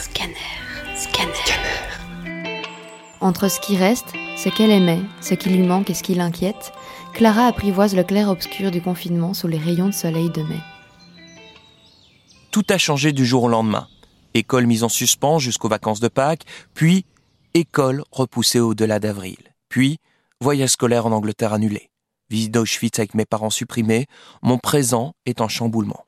Scanner. Scanner. Entre ce qui reste, ce qu'elle aimait, ce qui lui manque et ce qui l'inquiète, Clara apprivoise le clair-obscur du confinement sous les rayons de soleil de mai. Tout a changé du jour au lendemain. École mise en suspens jusqu'aux vacances de Pâques, puis école repoussée au-delà d'avril, puis voyage scolaire en Angleterre annulé, visite d'Auschwitz avec mes parents supprimés, mon présent est en chamboulement.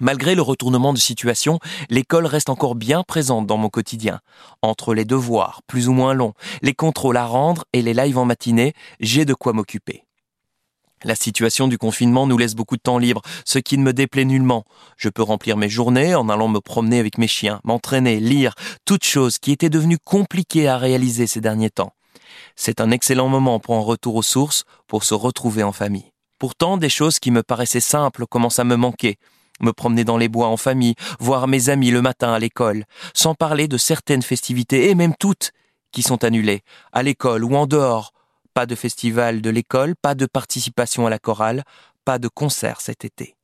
Malgré le retournement de situation, l'école reste encore bien présente dans mon quotidien. Entre les devoirs, plus ou moins longs, les contrôles à rendre et les lives en matinée, j'ai de quoi m'occuper. La situation du confinement nous laisse beaucoup de temps libre, ce qui ne me déplaît nullement. Je peux remplir mes journées en allant me promener avec mes chiens, m'entraîner, lire, toutes choses qui étaient devenues compliquées à réaliser ces derniers temps. C'est un excellent moment pour un retour aux sources, pour se retrouver en famille. Pourtant, des choses qui me paraissaient simples commencent à me manquer me promener dans les bois en famille, voir mes amis le matin à l'école, sans parler de certaines festivités, et même toutes, qui sont annulées, à l'école ou en dehors. Pas de festival de l'école, pas de participation à la chorale, pas de concert cet été.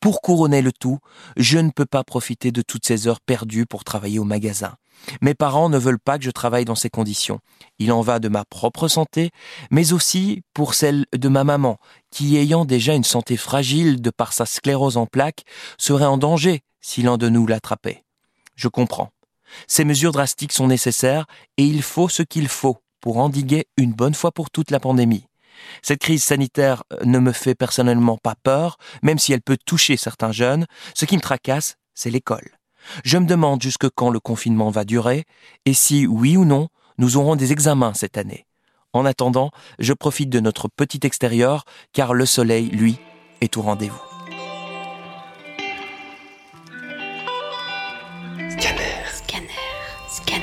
Pour couronner le tout, je ne peux pas profiter de toutes ces heures perdues pour travailler au magasin. Mes parents ne veulent pas que je travaille dans ces conditions. Il en va de ma propre santé, mais aussi pour celle de ma maman, qui, ayant déjà une santé fragile de par sa sclérose en plaques, serait en danger si l'un de nous l'attrapait. Je comprends. Ces mesures drastiques sont nécessaires et il faut ce qu'il faut pour endiguer une bonne fois pour toutes la pandémie. Cette crise sanitaire euh, ne me fait personnellement pas peur, même si elle peut toucher certains jeunes. Ce qui me tracasse, c'est l'école. Je me demande jusque quand le confinement va durer et si, oui ou non, nous aurons des examens cette année. En attendant, je profite de notre petit extérieur car le soleil, lui, est au rendez-vous. Scanner. Scanner. Scanner.